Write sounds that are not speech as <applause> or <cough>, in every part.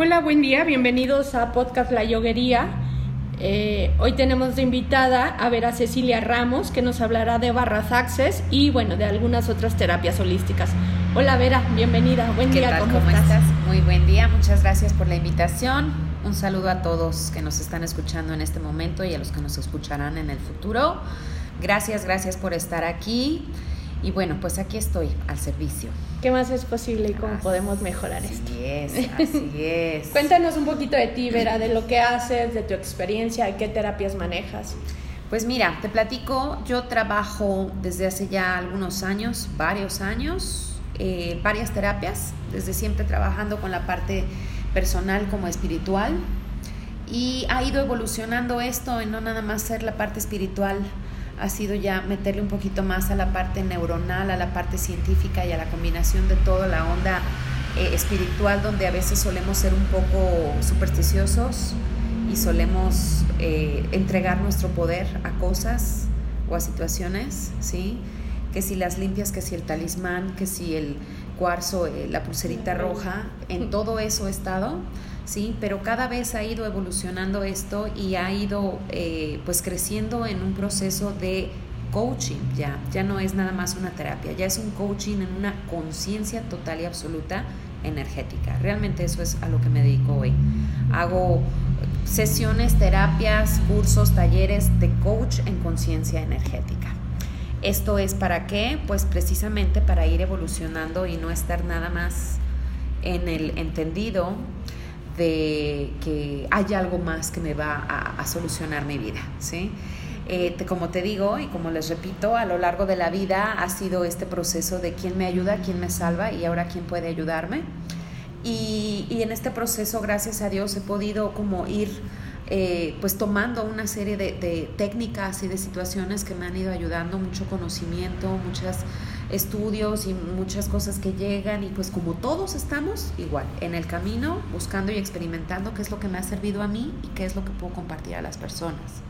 Hola, buen día, bienvenidos a Podcast La Yoguería. Eh, hoy tenemos de invitada a ver a Cecilia Ramos, que nos hablará de barras access y bueno, de algunas otras terapias holísticas. Hola Vera, bienvenida, buen día, ¿cómo, estás? Muy buen día, muchas gracias por la invitación. Un saludo a todos que nos están escuchando en este momento y a los que nos escucharán en el futuro. Gracias, gracias por estar aquí. Y bueno, pues aquí estoy al servicio. ¿Qué más es posible y cómo podemos mejorar esto? Así es, así <laughs> es. Cuéntanos un poquito de ti, Vera, de lo que haces, de tu experiencia, de qué terapias manejas. Pues mira, te platico, yo trabajo desde hace ya algunos años, varios años, eh, varias terapias, desde siempre trabajando con la parte personal como espiritual y ha ido evolucionando esto en no nada más ser la parte espiritual ha sido ya meterle un poquito más a la parte neuronal, a la parte científica y a la combinación de toda la onda eh, espiritual donde a veces solemos ser un poco supersticiosos y solemos eh, entregar nuestro poder a cosas o a situaciones, ¿sí? Que si las limpias, que si el talismán, que si el cuarzo, eh, la pulserita roja, en todo eso he estado ¿sí? Pero cada vez ha ido evolucionando esto y ha ido eh, pues creciendo en un proceso de coaching ya, ya no es nada más una terapia, ya es un coaching en una conciencia total y absoluta energética. Realmente eso es a lo que me dedico hoy. Hago sesiones, terapias, cursos, talleres de coach en conciencia energética. ¿Esto es para qué? Pues precisamente para ir evolucionando y no estar nada más en el entendido de que hay algo más que me va a, solucionar mi vida, ¿sí? Eh, como te digo y como les repito, a lo largo de la vida ha sido este proceso de quién me ayuda, quién me salva y ahora quién puede ayudarme. Y, en este proceso, gracias a Dios, he podido como ir eh, pues tomando una serie de, de técnicas y de situaciones que me han ido ayudando, mucho conocimiento, muchas estudios y muchas cosas que llegan y pues como todos estamos igual en el camino buscando y experimentando qué es lo que me ha servido a mí y qué es lo que puedo compartir a las personas.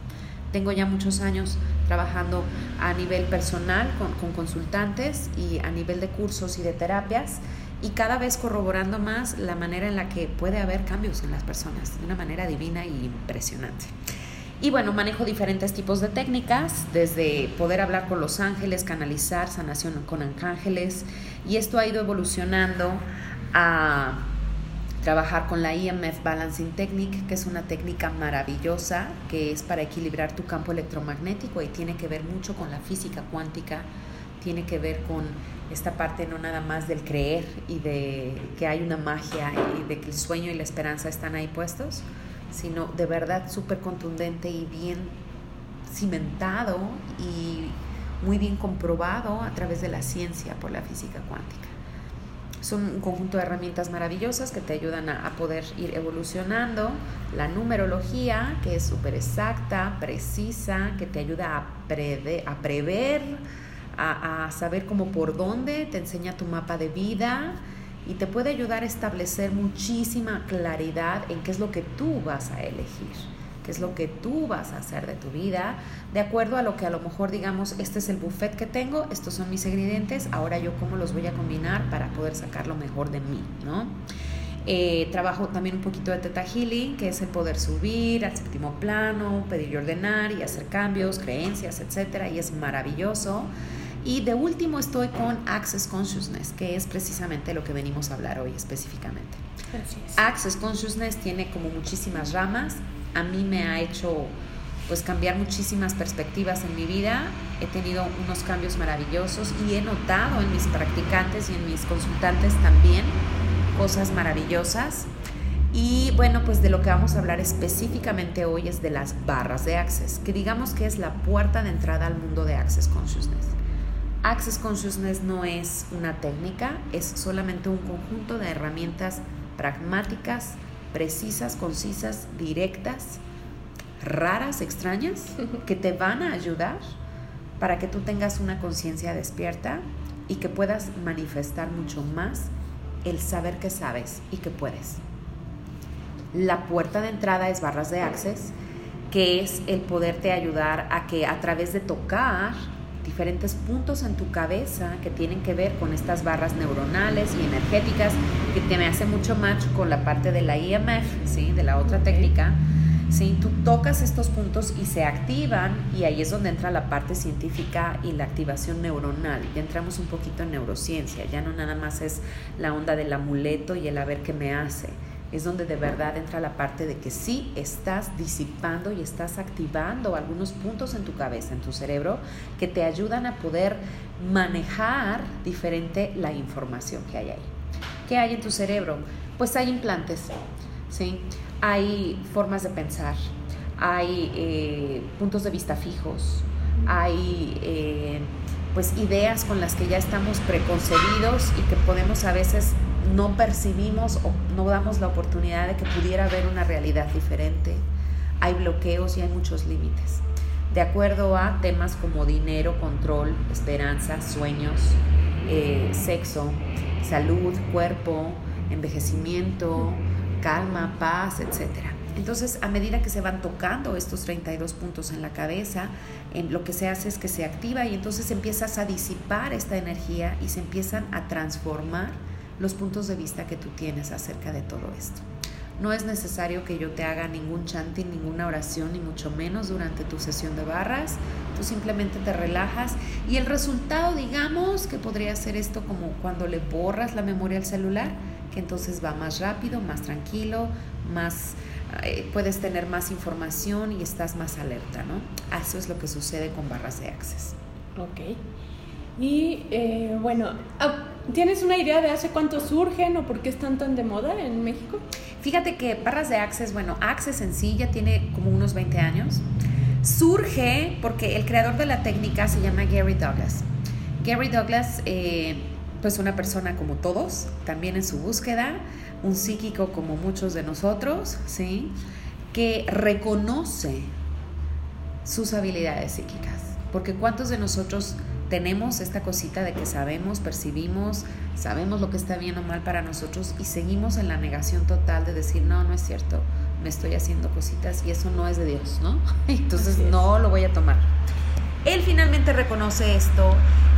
Tengo ya muchos años trabajando a nivel personal con, con consultantes y a nivel de cursos y de terapias y cada vez corroborando más la manera en la que puede haber cambios en las personas de una manera divina y impresionante. Y bueno, manejo diferentes tipos de técnicas, desde poder hablar con los ángeles, canalizar, sanación con ángeles, y esto ha ido evolucionando a trabajar con la EMF Balancing Technique, que es una técnica maravillosa, que es para equilibrar tu campo electromagnético y tiene que ver mucho con la física cuántica, tiene que ver con esta parte no nada más del creer y de que hay una magia y de que el sueño y la esperanza están ahí puestos, sino de verdad súper contundente y bien cimentado y muy bien comprobado a través de la ciencia por la física cuántica. Son un conjunto de herramientas maravillosas que te ayudan a, poder ir evolucionando. La numerología, que es súper exacta, precisa, que te ayuda a, a prever, a saber cómo por dónde, te enseña tu mapa de vida, y te puede ayudar a establecer muchísima claridad en qué es lo que tú vas a elegir, qué es lo que tú vas a hacer de tu vida, de acuerdo a lo que a lo mejor digamos, este es el buffet que tengo, estos son mis ingredientes, ahora yo cómo los voy a combinar para poder sacar lo mejor de mí, ¿no? Eh, trabajo también un poquito de Teta Healing, que es el poder subir al séptimo plano, pedir y ordenar y hacer cambios, creencias, etcétera, y es maravilloso. Y de último estoy con Access Consciousness, que es precisamente lo que venimos a hablar hoy específicamente. Access Consciousness tiene como muchísimas ramas. A mí me ha hecho pues cambiar muchísimas perspectivas en mi vida. He tenido unos cambios maravillosos y he notado en mis practicantes y en mis consultantes también cosas maravillosas. Y bueno, pues de lo que vamos a hablar específicamente hoy es de las barras de Access, que digamos que es la puerta de entrada al mundo de Access Consciousness. Access Consciousness no es una técnica, es solamente un conjunto de herramientas pragmáticas, precisas, concisas, directas, raras, extrañas, <laughs> que te van a ayudar para que tú tengas una conciencia despierta y que puedas manifestar mucho más el saber que sabes y que puedes. La puerta de entrada es barras de access, que es el poderte ayudar a que a través de tocar diferentes puntos en tu cabeza que tienen que ver con estas barras neuronales y energéticas, que te me hace mucho match con la parte de la IMF, ¿sí? de la otra técnica. ¿sí? Tú tocas estos puntos y se activan y ahí es donde entra la parte científica y la activación neuronal. Ya entramos un poquito en neurociencia, ya no nada más es la onda del amuleto y el a ver qué me hace es donde de verdad entra la parte de que sí estás disipando y estás activando algunos puntos en tu cabeza, en tu cerebro, que te ayudan a poder manejar diferente la información que hay ahí. ¿Qué hay en tu cerebro? Pues hay implantes, ¿sí? Hay formas de pensar, hay eh, puntos de vista fijos, hay eh, pues ideas con las que ya estamos preconcebidos y que podemos a veces no percibimos o no damos la oportunidad de que pudiera haber una realidad diferente. Hay bloqueos y hay muchos límites. De acuerdo a temas como dinero, control, esperanza, sueños, eh, sexo, salud, cuerpo, envejecimiento, calma, paz, etc. Entonces, a medida que se van tocando estos 32 puntos en la cabeza, en lo que se hace es que se activa y entonces empiezas a disipar esta energía y se empiezan a transformar los puntos de vista que tú tienes acerca de todo esto. No es necesario que yo te haga ningún chanting, ninguna oración, ni mucho menos durante tu sesión de barras. Tú simplemente te relajas y el resultado, digamos, que podría ser esto como cuando le borras la memoria al celular, que entonces va más rápido, más tranquilo, más eh, puedes tener más información y estás más alerta, ¿no? Eso es lo que sucede con barras de Access. Ok. Y eh, bueno, ah, ¿tienes una idea de hace cuánto surgen o por qué están tan de moda en México? Fíjate que barras de Access, bueno, Access en sí ya tiene como unos 20 años. Surge porque el creador de la técnica se llama Gary Douglas. Gary Douglas, eh, pues una persona como todos, también en su búsqueda, un psíquico como muchos de nosotros, ¿sí? Que reconoce sus habilidades psíquicas. Porque ¿cuántos de nosotros tenemos esta cosita de que sabemos, percibimos, sabemos lo que está bien o mal para nosotros y seguimos en la negación total de decir, no, no es cierto, me estoy haciendo cositas y eso no es de Dios, ¿no? <laughs> Entonces no lo voy a tomar. Él finalmente reconoce esto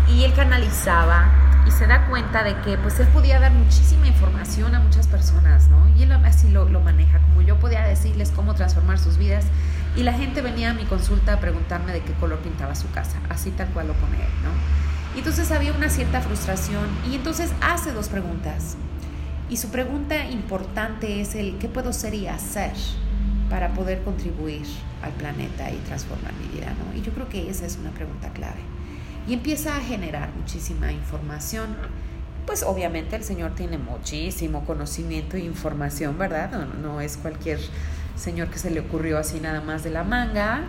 y él canalizaba y se da cuenta de que pues él podía dar muchísima información a muchas personas, ¿no? Y él así lo, lo maneja, como yo podía decirles cómo transformar sus vidas y la gente venía a mi consulta a preguntarme de qué color pintaba su casa, así tal cual lo pone él, ¿no? Y entonces había una cierta frustración y entonces hace dos preguntas. Y su pregunta importante es el ¿qué puedo ser y hacer para poder contribuir al planeta y transformar mi vida? ¿no? Y yo creo que esa es una pregunta clave. Y empieza a generar muchísima información. Pues obviamente el Señor tiene muchísimo conocimiento e información, ¿verdad? No, no es cualquier señor que se le ocurrió así nada más de la manga.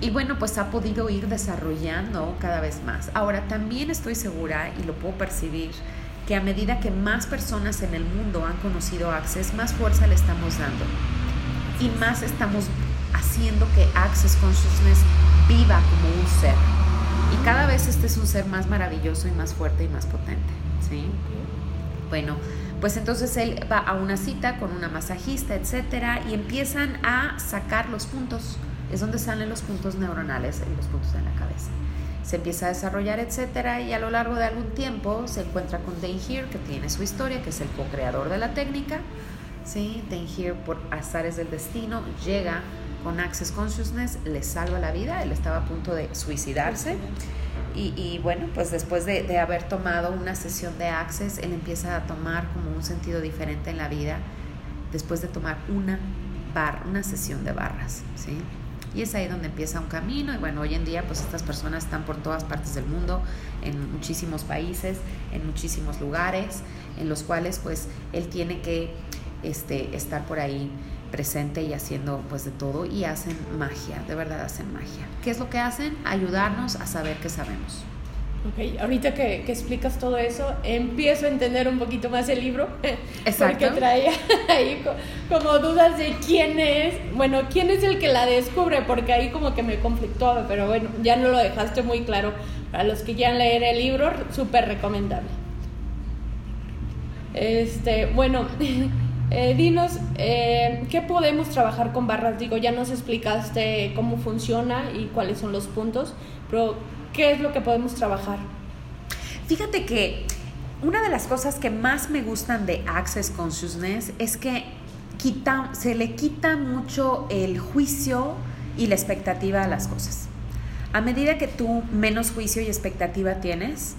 Y bueno, pues ha podido ir desarrollando cada vez más. Ahora, también estoy segura y lo puedo percibir que a medida que más personas en el mundo han conocido Access, más fuerza le estamos dando. Y más estamos haciendo que Access Consciousness viva como un ser. Y cada vez este es un ser más maravilloso y más fuerte y más potente. ¿sí? Bueno, pues entonces él va a una cita con una masajista, etcétera, y empiezan a sacar los puntos. Es donde salen los puntos neuronales, los puntos en la cabeza. Se empieza a desarrollar, etcétera, y a lo largo de algún tiempo se encuentra con Dane Here, que tiene su historia, que es el co-creador de la técnica. ¿sí? Dane Here, por azares del destino, llega con Access Consciousness, le salva la vida. Él estaba a punto de suicidarse. Y, bueno, pues después de, haber tomado una sesión de Access, él empieza a tomar como un sentido diferente en la vida después de tomar una, bar, una sesión de barras, ¿sí? Y es ahí donde empieza un camino y bueno, hoy en día pues estas personas están por todas partes del mundo, en muchísimos países, en muchísimos lugares, en los cuales pues él tiene que este, estar por ahí presente y haciendo pues de todo y hacen magia, de verdad hacen magia. ¿Qué es lo que hacen? Ayudarnos a saber qué sabemos. Ok, ahorita que, que, explicas todo eso, empiezo a entender un poquito más el libro. <laughs> Exacto. Porque traía <laughs> ahí como dudas de quién es, bueno, quién es el que la descubre, porque ahí como que me conflictó, pero bueno, ya no lo dejaste muy claro. Para los que quieran leer el libro, súper recomendable. Este, bueno, <laughs> Eh, dinos, eh, ¿qué podemos trabajar con barras? Digo, ya nos explicaste cómo funciona y cuáles son los puntos, pero ¿qué es lo que podemos trabajar? Fíjate que una de las cosas que más me gustan de Access Consciousness es que se le quita mucho el juicio y la expectativa a las cosas. A medida que tú menos juicio y expectativa tienes,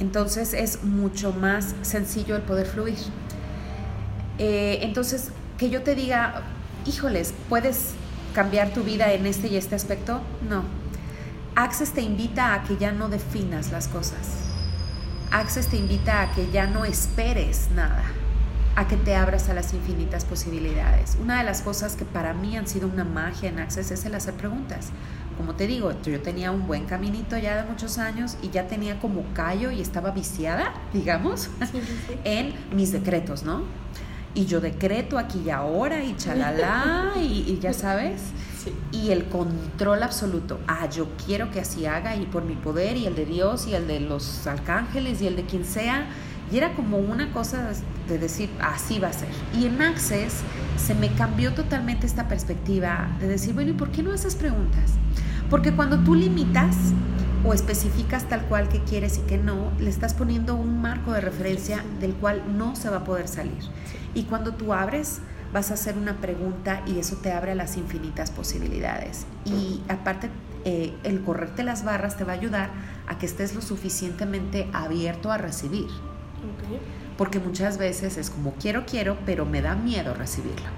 entonces es mucho más sencillo el poder fluir. Eh, entonces, que yo te diga, híjoles, ¿puedes cambiar tu vida en este y este aspecto? No. Access te invita a que ya no definas las cosas. Access te invita a que ya no esperes nada, a que te abras a las infinitas posibilidades. Una de las cosas que para mí han sido una magia en Access es el hacer preguntas como te digo, yo tenía un buen caminito ya de muchos años y ya tenía como callo y estaba viciada, <laughs> digamos, en mis decretos, ¿no? Y yo decreto aquí y ahora y chalala <laughs> y, y ya sabes. Y el control absoluto. Ah, yo quiero que así haga y por mi poder y el de Dios y el de los arcángeles y el de quien sea. Y era como una cosa de decir, así va a ser. Y en Access se me cambió totalmente esta perspectiva de decir, bueno, ¿y por qué no haces preguntas? Porque cuando tú limitas o especificas tal cual que quieres y que no, le estás poniendo un marco de referencia del cual no se va a poder salir. Y cuando tú abres, vas a hacer una pregunta y eso te abre a las infinitas posibilidades. Y aparte, eh, el correrte las barras te va a ayudar a que estés lo suficientemente abierto a recibir. Porque muchas veces es como quiero, quiero, pero me da miedo recibirlo.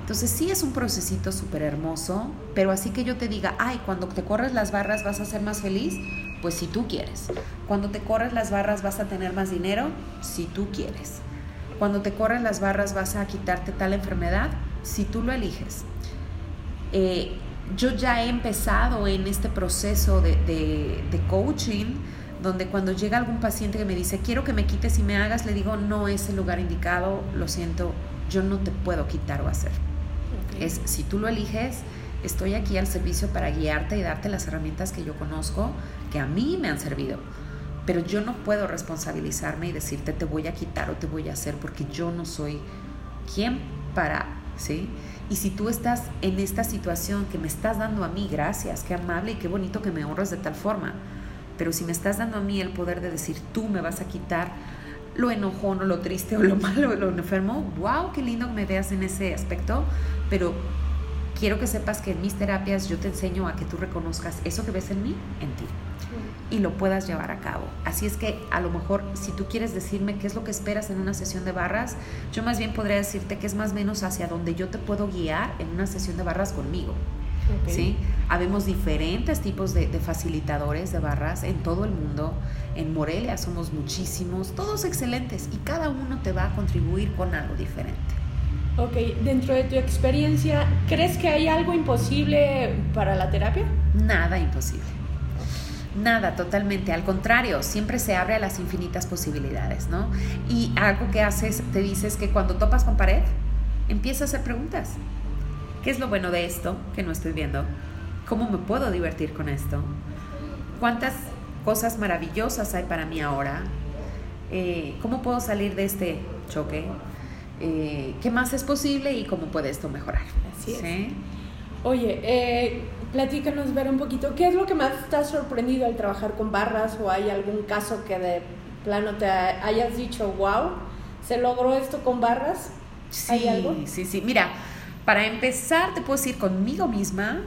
Entonces sí es un procesito súper hermoso, pero así que yo te diga, ay, cuando te corres las barras vas a ser más feliz, pues si tú quieres. Cuando te corres las barras vas a tener más dinero, si tú quieres. Cuando te corres las barras vas a quitarte tal enfermedad, si tú lo eliges. Eh, yo ya he empezado en este proceso de, de coaching, donde cuando llega algún paciente que me dice, quiero que me quites y me hagas, le digo, no es el lugar indicado, lo siento, yo no te puedo quitar o hacer. Es si tú lo eliges, estoy aquí al servicio para guiarte y darte las herramientas que yo conozco, que a mí me han servido. Pero yo no puedo responsabilizarme y decirte te voy a quitar o te voy a hacer porque yo no soy quien para, ¿sí? Y si tú estás en esta situación que me estás dando a mí, gracias, qué amable y qué bonito que me honras de tal forma. Pero si me estás dando a mí el poder de decir tú me vas a quitar lo enojón o lo triste o lo <laughs> malo o lo enfermo, wow, qué lindo que me veas en ese aspecto, pero quiero que sepas que en mis terapias yo te enseño a que tú reconozcas eso que ves en mí, en ti, y lo puedas llevar a cabo. Así es que a lo mejor si tú quieres decirme qué es lo que esperas en una sesión de barras, yo más bien podría decirte que es más o menos hacia donde yo te puedo guiar en una sesión de barras conmigo. ¿sí? Habemos diferentes tipos de, facilitadores de barras en todo el mundo. En Morelia somos muchísimos, todos excelentes y cada uno te va a contribuir con algo diferente. Ok, dentro de tu experiencia, ¿crees que hay algo imposible para la terapia? Nada imposible. Nada, totalmente. Al contrario, siempre se abre a las infinitas posibilidades, ¿no? Y algo que haces, te dices que cuando topas con pared, empieza a hacer preguntas. ¿Qué es lo bueno de esto que no estoy viendo? ¿Cómo me puedo divertir con esto? ¿Cuántas cosas maravillosas hay para mí ahora? Eh, ¿Cómo puedo salir de este choque? Eh, ¿Qué más es posible y cómo puede esto mejorar? Así es. Oye, eh, platícanos, ver un poquito, ¿qué es lo que más te ha sorprendido al trabajar con barras o hay algún caso que de plano te hayas dicho, wow, se logró esto con barras? ¿Hay algo? Sí, sí, mira, para empezar te puedo decir conmigo misma,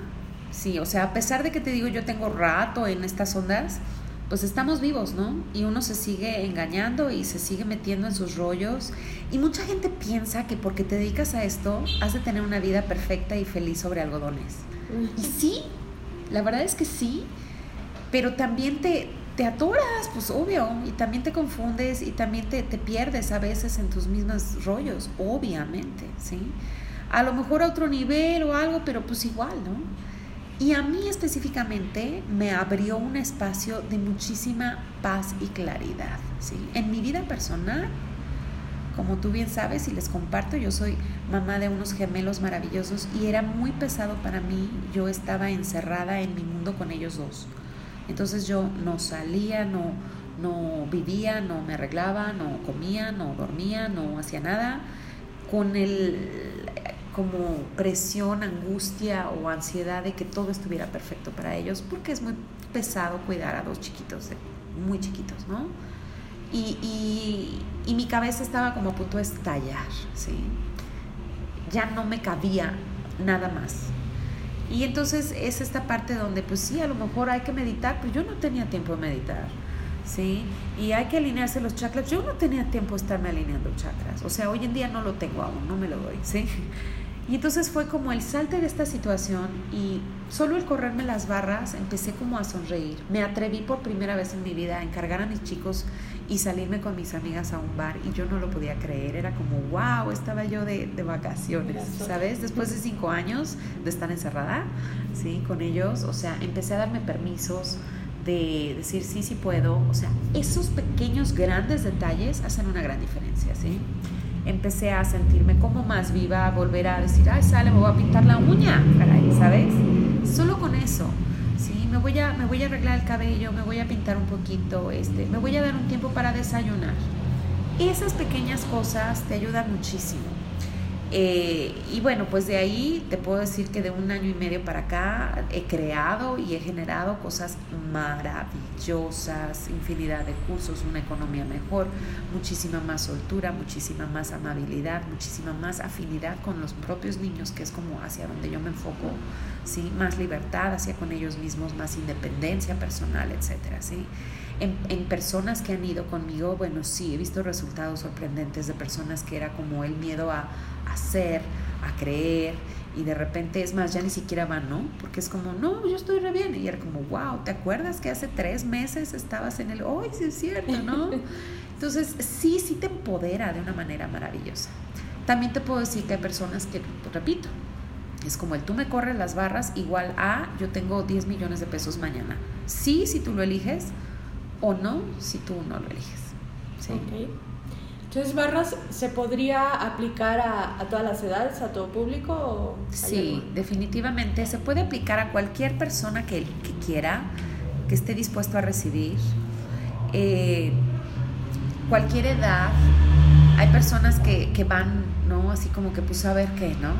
Sí, o sea, a pesar de que te digo yo tengo rato en estas ondas, pues estamos vivos, ¿no? Y uno se sigue engañando y se sigue metiendo en sus rollos. Y mucha gente piensa que porque te dedicas a esto, has de tener una vida perfecta y feliz sobre algodones. Y sí, la verdad es que sí, pero también te, te atoras, pues obvio, y también te confundes y también te, te pierdes a veces en tus mismos rollos, obviamente, ¿sí? A lo mejor a otro nivel o algo, pero pues igual, ¿no? Y a mí específicamente me abrió un espacio de muchísima paz y claridad. ¿sí? En mi vida personal, como tú bien sabes y les comparto, yo soy mamá de unos gemelos maravillosos y era muy pesado para mí. Yo estaba encerrada en mi mundo con ellos dos. Entonces yo no salía, no, no vivía, no me arreglaba, no comía, no dormía, no hacía nada con el como presión, angustia o ansiedad de que todo estuviera perfecto para ellos, porque es muy pesado cuidar a dos chiquitos, muy chiquitos, ¿no? Y, y, y mi cabeza estaba como a punto de estallar, ¿sí? Ya no me cabía nada más. Y entonces es esta parte donde, pues sí, a lo mejor hay que meditar, pero yo no tenía tiempo de meditar ¿sí? Y hay que alinearse los chakras. Yo no tenía tiempo de estarme alineando chakras. O sea, hoy en día no lo tengo aún, no me lo doy, ¿sí? Y entonces fue como el salte de esta situación y solo el correrme las barras empecé como a sonreír. Me atreví por primera vez en mi vida a encargar a mis chicos y salirme con mis amigas a un bar y yo no lo podía creer. Era como, wow, estaba yo de, de vacaciones, ¿sabes? Después de cinco años de estar encerrada, ¿sí? Con ellos, o sea, empecé a darme permisos de decir sí, sí puedo. O sea, esos pequeños, grandes detalles hacen una gran diferencia, ¿sí? Empecé a sentirme como más viva, a volver a decir, ay, sale, me voy a pintar la uña, ¿sabes? Solo con eso, ¿sí? Me voy, a, me voy a arreglar el cabello, me voy a pintar un poquito, este, me voy a dar un tiempo para desayunar. Esas pequeñas cosas te ayudan muchísimo. Eh, y bueno, pues de ahí te puedo decir que de un año y medio para acá he creado y he generado cosas maravillosas, infinidad de cursos, una economía mejor, muchísima más soltura, muchísima más amabilidad, muchísima más afinidad con los propios niños, que es como hacia donde yo me enfoco, ¿sí? más libertad hacia con ellos mismos, más independencia personal, etcétera, ¿sí? En, en, personas que han ido conmigo, bueno, sí, he visto resultados sorprendentes de personas que era como el miedo a hacer, a creer, y de repente es más, ya ni siquiera van, ¿no? Porque es como, no, yo estoy re bien. Y era como, wow, ¿te acuerdas que hace tres meses estabas en el, hoy sí es cierto, ¿no? <laughs> Entonces, sí, sí te empodera de una manera maravillosa. También te puedo decir que hay personas que, repito, es como el tú me corres las barras igual a yo tengo 10 millones de pesos mañana. Sí, si tú lo eliges, o no, si tú no lo eliges. ¿sí? Entonces, barras se podría aplicar a, todas las edades, a todo público. sí, definitivamente se puede aplicar a cualquier persona que, quiera, que esté dispuesto a recibir. Eh, cualquier edad. Hay personas que, que, van, ¿no? Así como que pues a ver qué, ¿no?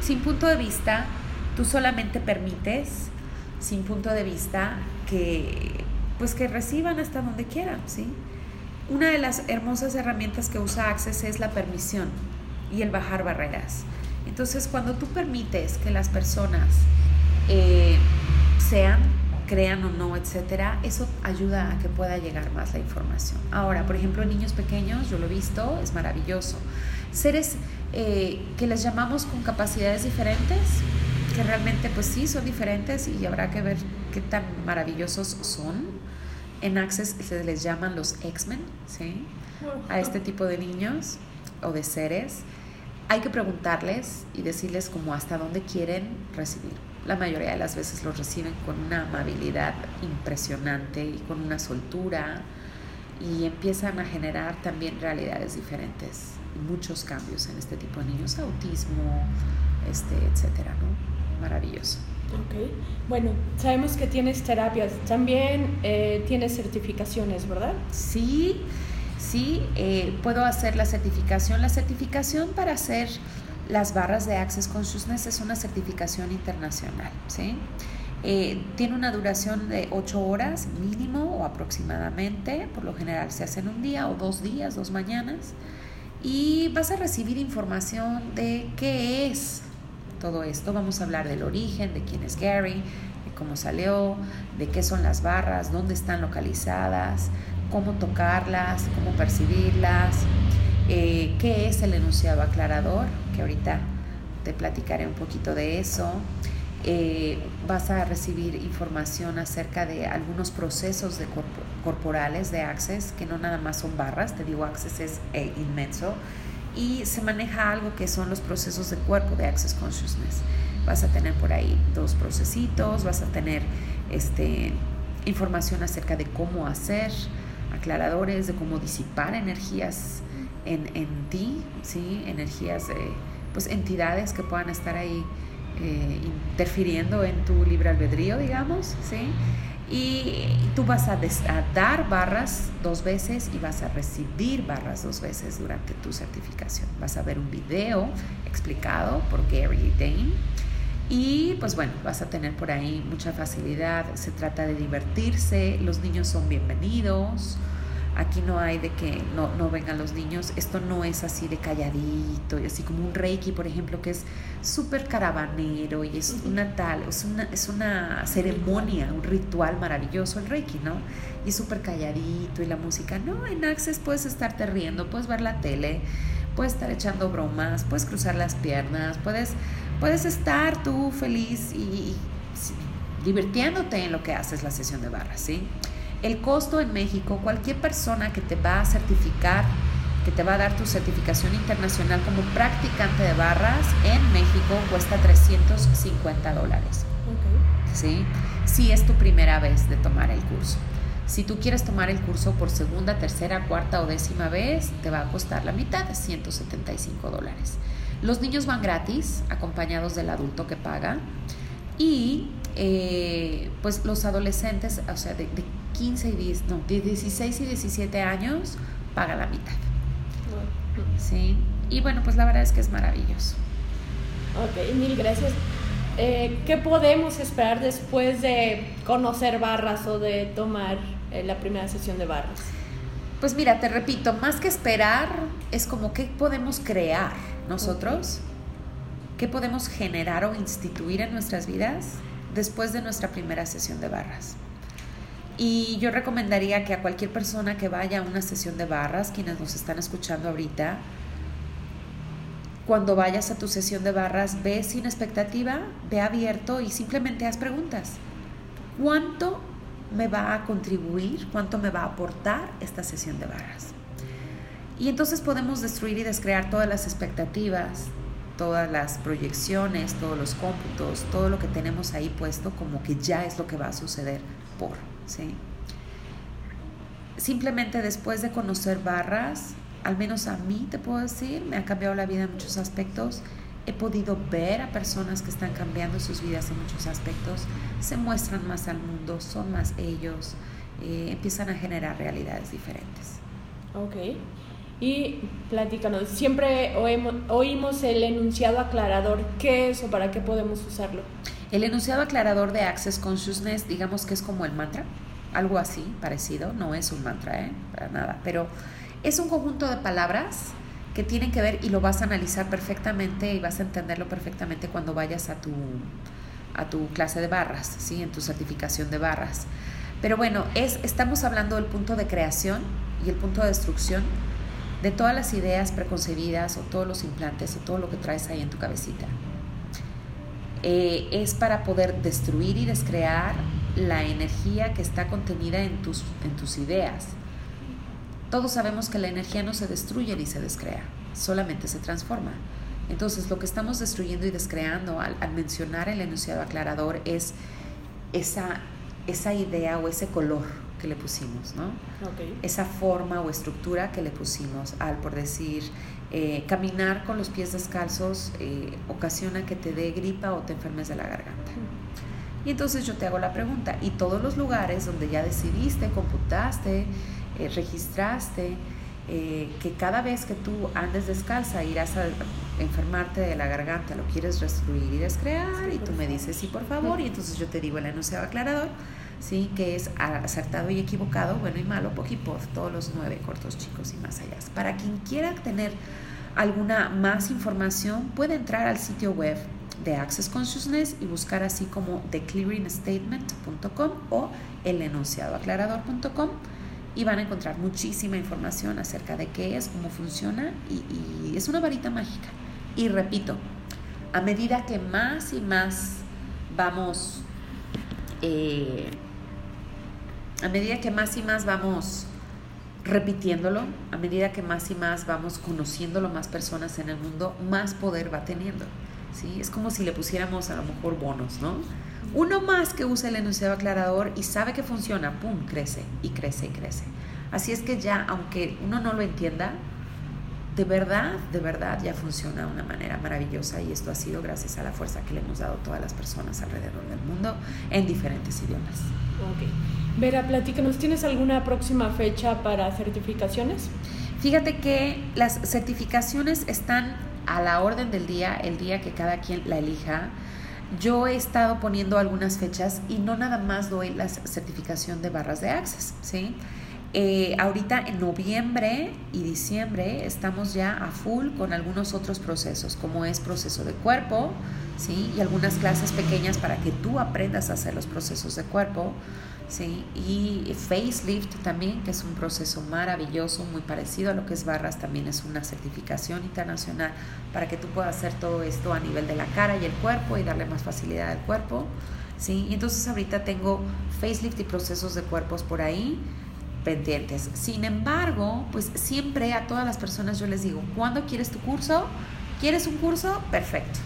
Sin punto de vista, tú solamente permites, sin punto de vista, que pues que reciban hasta donde quieran, ¿sí? Una de las hermosas herramientas que usa Access es la permisión y el bajar barreras. Entonces, cuando tú permites que las personas eh, sean, crean o no, etcétera, eso ayuda a que pueda llegar más la información. Ahora, por ejemplo, niños pequeños, yo lo he visto, es maravilloso. Seres eh, que les llamamos con capacidades diferentes, que realmente pues sí son diferentes y habrá que ver qué tan maravillosos son en Access se les llaman los X-Men, ¿sí? A este tipo de niños o de seres. Hay que preguntarles y decirles como hasta dónde quieren recibir. La mayoría de las veces los reciben con una amabilidad impresionante y con una soltura y empiezan a generar también realidades diferentes, muchos cambios en este tipo de niños, autismo, este, etcétera, ¿no? Maravilloso. Ok, bueno, sabemos que tienes terapias, también eh, tienes certificaciones, ¿verdad? Sí, sí, eh, puedo hacer la certificación. La certificación para hacer las barras de Access Consciousness es una certificación internacional, ¿sí? Eh, tiene una duración de 8 horas mínimo o aproximadamente, por lo general se hace en un día o dos días, dos mañanas, y vas a recibir información de qué es todo esto. Vamos a hablar del origen, de quién es Gary, de cómo salió, de qué son las barras, dónde están localizadas, cómo tocarlas, cómo percibirlas, eh, qué es el enunciado aclarador, que ahorita te platicaré un poquito de eso. Eh, vas a recibir información acerca de algunos procesos corporales de Access, que no nada más son barras, te digo, Access es eh, inmenso y se maneja algo que son los procesos de cuerpo de Access Consciousness. Vas a tener por ahí dos procesitos, vas a tener este, información acerca de cómo hacer aclaradores, de cómo disipar energías en, en ti, ¿sí? energías, de, pues entidades que puedan estar ahí eh, interfiriendo en tu libre albedrío, digamos, ¿sí? Y tú vas a, dar barras dos veces y vas a recibir barras dos veces durante tu certificación. Vas a ver un video explicado por Gary Dane y pues bueno, vas a tener por ahí mucha facilidad. Se trata de divertirse, los niños son bienvenidos. Aquí no hay de que no, no vengan los niños. Esto no es así de calladito y así como un reiki, por ejemplo, que es súper caravanero y es una tal, es una, es una ceremonia, un ritual maravilloso el reiki, ¿no? Y es súper calladito y la música. No, en Access puedes estarte riendo, puedes ver la tele, puedes estar echando bromas, puedes cruzar las piernas, puedes, puedes estar tú feliz y, y divirtiéndote en lo que haces la sesión de barras, ¿sí? El costo en México, cualquier persona que te va a certificar, que te va a dar tu certificación internacional como practicante de barras en México cuesta 350 dólares. ¿Sí? Si es tu primera vez de tomar el curso. Si tú quieres tomar el curso por segunda, tercera, cuarta o décima vez, te va a costar la mitad, 175 dólares. Los niños van gratis, acompañados del adulto que paga. Y eh, pues los adolescentes, o sea, de, 15 y 10, no, de 16 y 17 años, paga la mitad. Sí. Y bueno, pues la verdad es que es maravilloso. Ok, mil gracias. Eh, ¿Qué podemos esperar después de conocer barras o de tomar eh, la primera sesión de barras? Pues mira, te repito, más que esperar, es como qué podemos crear nosotros, qué podemos generar o instituir en nuestras vidas después de nuestra primera sesión de barras. Y yo recomendaría que a cualquier persona que vaya a una sesión de barras, quienes nos están escuchando ahorita, cuando vayas a tu sesión de barras, ve sin expectativa, ve abierto y simplemente haz preguntas. ¿Cuánto me va a contribuir? ¿Cuánto me va a aportar esta sesión de barras? Y entonces podemos destruir y descrear todas las expectativas, todas las proyecciones, todos los cómputos, todo lo que tenemos ahí puesto como que ya es lo que va a suceder por. ¿Sí? Simplemente después de conocer barras, al menos a mí te puedo decir, me ha cambiado la vida en muchos aspectos. He podido ver a personas que están cambiando sus vidas en muchos aspectos, se muestran más al mundo, son más ellos, eh, empiezan a generar realidades diferentes. Ok. Y platícanos, siempre oímos, el enunciado aclarador. ¿Qué es o para qué podemos usarlo? El enunciado aclarador de Access Consciousness, digamos que es como el mantra, algo así, parecido, no es un mantra, ¿eh? para nada, pero es un conjunto de palabras que tienen que ver y lo vas a analizar perfectamente y vas a entenderlo perfectamente cuando vayas a tu, a tu clase de barras, ¿sí? en tu certificación de barras. Pero bueno, es, estamos hablando del punto de creación y el punto de destrucción de todas las ideas preconcebidas o todos los implantes o todo lo que traes ahí en tu cabecita. Eh, es para poder destruir y descrear la energía que está contenida en tus, en tus ideas. Todos sabemos que la energía no se destruye ni se descrea, solamente se transforma. Entonces lo que estamos destruyendo y descreando al, mencionar el enunciado aclarador es esa, esa idea o ese color que le pusimos, ¿no? Esa forma o estructura que le pusimos al, por decir, eh, caminar con los pies descalzos eh, ocasiona que te dé gripa o te enfermes de la garganta. Y entonces yo te hago la pregunta, ¿y todos los lugares donde ya decidiste, computaste, eh, registraste, que cada vez que tú andes descalza irás a enfermarte de la garganta, lo quieres destruir y descrear? y tú me dices, sí, por favor, y entonces yo te digo el enunciado aclarador, ¿sí? que es acertado y equivocado, bueno y malo, Pokipod, todos los nueve cortos chicos y más allá. Para quien quiera tener alguna más información, puede entrar al sitio web de Access Consciousness y buscar así como theclearingstatement.com o el enunciadoaclarador.com y van a encontrar muchísima información acerca de qué es, cómo funciona y, y es una varita mágica. Y repito, a medida que más y más vamos eh, a medida que más y más vamos repitiéndolo, a medida que más y más vamos conociéndolo más personas en el mundo, más poder va teniendo. ¿sí? Es como si le pusiéramos a lo mejor bonos, ¿no? Uno más que usa el enunciado aclarador y sabe que funciona, ¡pum!, crece y crece y crece. Así es que ya, aunque uno no lo entienda, de verdad, de verdad ya funciona de una manera maravillosa y esto ha sido gracias a la fuerza que le hemos dado todas las personas alrededor del mundo en diferentes idiomas. Ok. Vera, platícanos, ¿tienes alguna próxima fecha para certificaciones? Fíjate que las certificaciones están a la orden del día, el día que cada quien la elija. Yo he estado poniendo algunas fechas y no nada más doy la certificación de barras de Access, ¿sí? Eh, ahorita en noviembre y diciembre estamos ya a full con algunos otros procesos, como es proceso de cuerpo, ¿sí? Y algunas clases pequeñas para que tú aprendas a hacer los procesos de cuerpo, ¿sí? Y facelift también, que es un proceso maravilloso, muy parecido a lo que es barras, también es una certificación internacional para que tú puedas hacer todo esto a nivel de la cara y el cuerpo y darle más facilidad al cuerpo, ¿sí? Y entonces ahorita tengo facelift y procesos de cuerpos por ahí pendientes. Sin embargo, pues siempre a todas las personas yo les digo, ¿cuándo quieres tu curso? ¿Quieres un curso? Perfecto.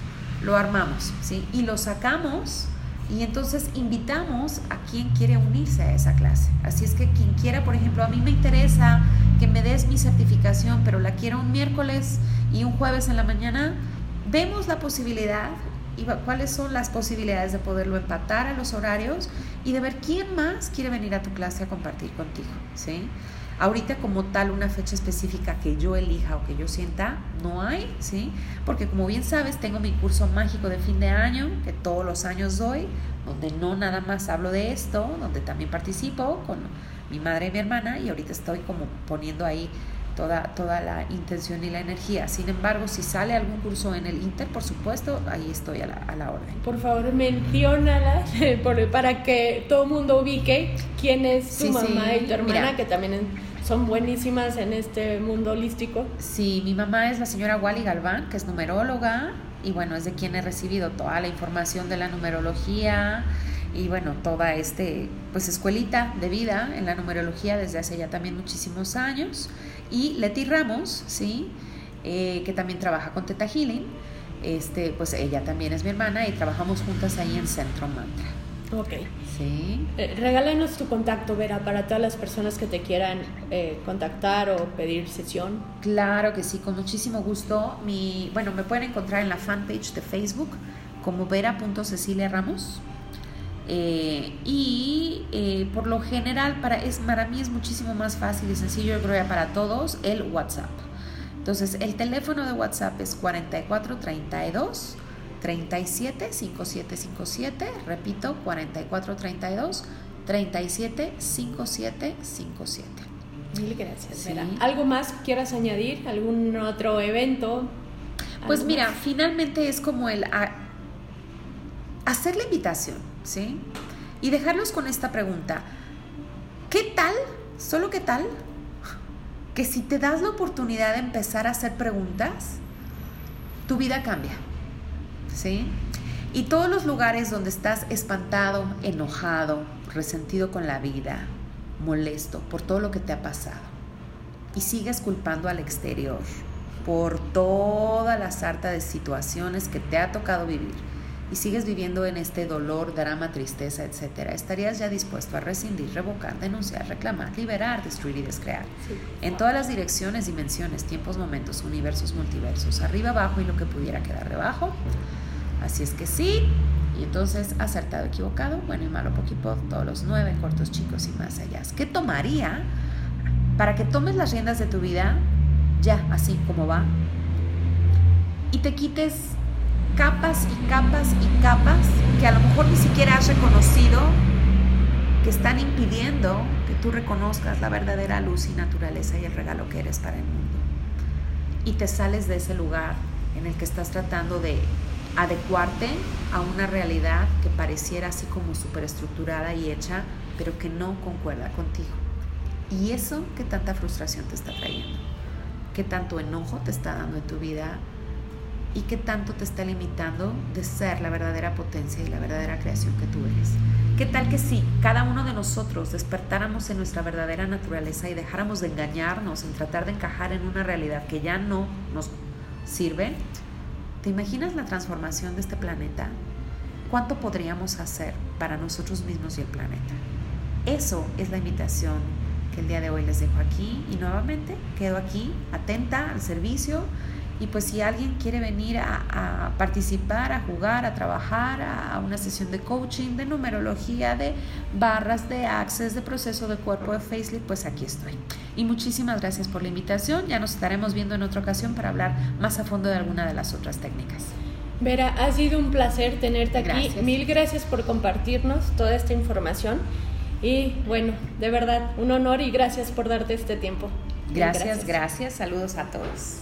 Lo armamos, ¿sí? Y lo sacamos y entonces invitamos a quien quiere unirse a esa clase. Así es que quien quiera, por ejemplo, a mí me interesa que me des mi certificación, pero la quiero un miércoles y un jueves en la mañana, vemos la posibilidad y cuáles son las posibilidades de poderlo empatar a los horarios y de ver quién más quiere venir a tu clase a compartir contigo, ¿sí? Ahorita como tal una fecha específica que yo elija o que yo sienta, no hay, ¿sí? Porque como bien sabes, tengo mi curso mágico de fin de año, que todos los años doy, donde no nada más hablo de esto, donde también participo con mi madre y mi hermana y ahorita estoy como poniendo ahí toda, toda la intención y la energía. Sin embargo, si sale algún curso en el Inter, por supuesto, ahí estoy a la, a la orden. Por favor, menciónalas <laughs> para que todo el mundo ubique quién es tu mamá y tu hermana, que también son buenísimas en este mundo holístico. Sí, mi mamá es la señora Wally Galván, que es numeróloga, y bueno, es de quien he recibido toda la información de la numerología y bueno, toda este pues escuelita de vida en la numerología desde hace ya también muchísimos años y Leti Ramos, ¿sí? Eh, que también trabaja con Teta Healing, este, pues ella también es mi hermana y trabajamos juntas ahí en Centro Mantra. Ok. Sí. Eh, regálanos tu contacto, Vera, para todas las personas que te quieran eh, contactar o pedir sesión. Claro que sí, con muchísimo gusto. Mi, bueno, me pueden encontrar en la fanpage de Facebook como vera.cecilia Ramos. Eh, y eh, por lo general para, es, para mí es muchísimo más fácil y sencillo, yo creo para todos, el WhatsApp. Entonces el teléfono de WhatsApp es 4432 37 5757, repito, 4432 37 5757. Mil gracias. ¿Algo más quieras añadir? ¿Algún otro evento? Pues mira, finalmente es como el hacer la invitación ¿sí? Y dejarlos con esta pregunta. ¿Qué tal? ¿Solo qué tal? Que si te das la oportunidad de empezar a hacer preguntas, tu vida cambia, ¿sí? Y todos los lugares donde estás espantado, enojado, resentido con la vida, molesto por todo lo que te ha pasado, y sigues culpando al exterior por toda la sarta de situaciones que te ha tocado vivir, y sigues viviendo en este dolor, drama, tristeza, etcétera, estarías ya dispuesto a rescindir, revocar, denunciar, reclamar, liberar, destruir y descrear. En todas las direcciones, dimensiones, tiempos, momentos, universos, multiversos, arriba, abajo y lo que pudiera quedar debajo. Así es que sí. Y entonces, acertado, equivocado, bueno y malo, poquipod, todos los nueve, cortos, chicos y más allá. ¿Qué tomaría para que tomes las riendas de tu vida ya, así como va, y te quites capas y capas y capas que a lo mejor ni siquiera has reconocido que están impidiendo que tú reconozcas la verdadera luz y naturaleza y el regalo que eres para el mundo. Y te sales de ese lugar en el que estás tratando de adecuarte a una realidad que pareciera así como superestructurada y hecha, pero que no concuerda contigo. Y eso, ¿qué tanta frustración te está trayendo? ¿Qué tanto enojo te está dando en tu vida? Y qué tanto te está limitando de ser la verdadera potencia y la verdadera creación que tú eres. ¿Qué tal que si cada uno de nosotros despertáramos en nuestra verdadera naturaleza y dejáramos de engañarnos en tratar de encajar en una realidad que ya no nos sirve? ¿Te imaginas la transformación de este planeta? ¿Cuánto podríamos hacer para nosotros mismos y el planeta? Eso es la invitación que el día de hoy les dejo aquí y nuevamente quedo aquí atenta al servicio y pues si alguien quiere venir a, participar, a jugar, a trabajar, a, una sesión de coaching, de numerología, de barras, de access, de proceso de cuerpo, de facelift, pues aquí estoy. Y muchísimas gracias por la invitación. Ya nos estaremos viendo en otra ocasión para hablar más a fondo de alguna de las otras técnicas. Vera, ha sido un placer tenerte aquí. Mil gracias por compartirnos toda esta información. Y bueno, de verdad, un honor y gracias por darte este tiempo. gracias. gracias. Saludos a todos.